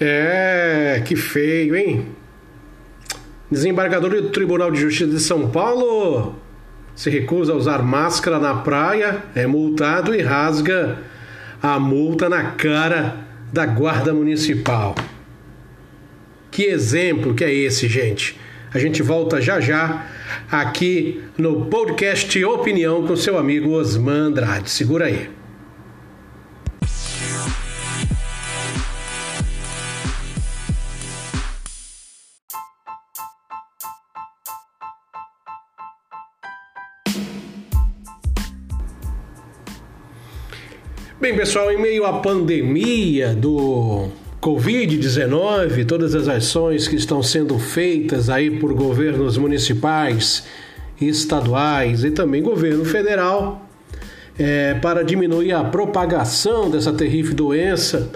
É, que feio, hein? Desembargador do Tribunal de Justiça de São Paulo se recusa a usar máscara na praia, é multado e rasga a multa na cara da Guarda Municipal. Que exemplo que é esse, gente? A gente volta já já aqui no podcast Opinião com seu amigo Osman Andrade. Segura aí. Bem, pessoal, em meio à pandemia do Covid-19, todas as ações que estão sendo feitas aí por governos municipais, estaduais e também governo federal é, para diminuir a propagação dessa terrível doença.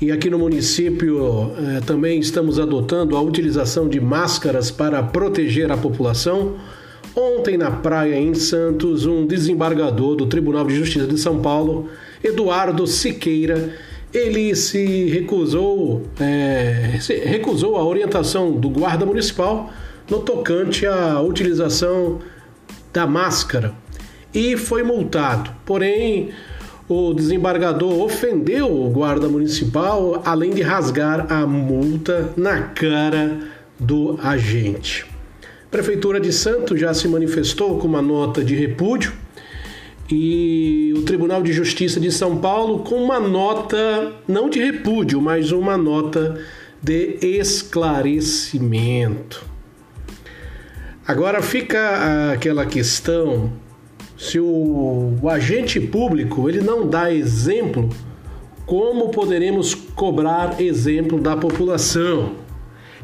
E aqui no município é, também estamos adotando a utilização de máscaras para proteger a população. Ontem, na praia em Santos, um desembargador do Tribunal de Justiça de São Paulo Eduardo Siqueira, ele se recusou, é, se recusou a orientação do guarda municipal no tocante à utilização da máscara e foi multado. Porém, o desembargador ofendeu o guarda municipal, além de rasgar a multa na cara do agente. A Prefeitura de Santos já se manifestou com uma nota de repúdio e o Tribunal de Justiça de São Paulo com uma nota, não de repúdio, mas uma nota de esclarecimento. Agora fica aquela questão se o, o, agente público ele não dá exemplo, como poderemos cobrar exemplo da população?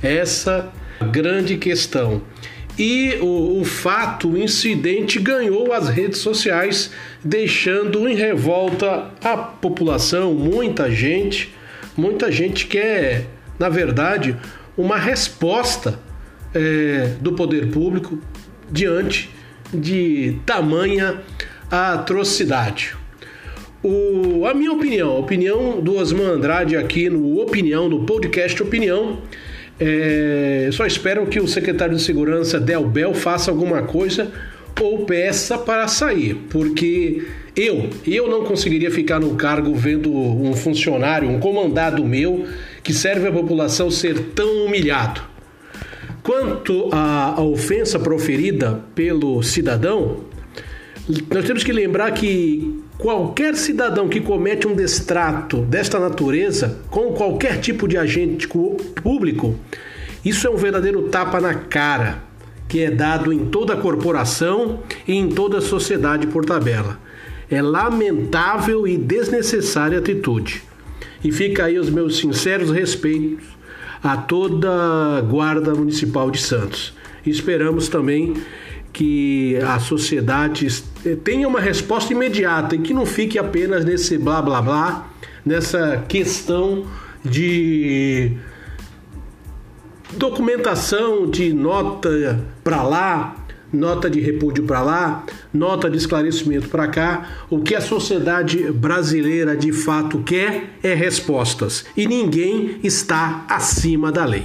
Essa grande questão. E o, o fato, o incidente ganhou as redes sociais, deixando em revolta a população, muita gente, muita gente quer, na verdade, uma resposta é, do poder público diante de tamanha atrocidade. O, a minha opinião, a opinião do Osman Andrade aqui no Opinião, no podcast Opinião, é, só espero que o secretário de Segurança, Del Bel, faça alguma coisa ou peça para sair, porque eu, eu não conseguiria ficar no cargo vendo um funcionário, um comandado meu, que serve à população ser tão humilhado. Quanto à ofensa proferida pelo cidadão, nós temos que lembrar que qualquer cidadão que comete um destrato desta natureza com qualquer tipo de agente público, isso é um verdadeiro tapa na cara que é dado em toda a corporação e em toda a sociedade por tabela. É lamentável e desnecessária atitude. E fica aí os meus sinceros respeitos a toda a Guarda Municipal de Santos. Esperamos também que a sociedade tenha uma resposta imediata e que não fique apenas nesse blá blá blá, nessa questão de documentação de nota para lá, nota de repúdio para lá, nota de esclarecimento para cá. O que a sociedade brasileira de fato quer é respostas e ninguém está acima da lei.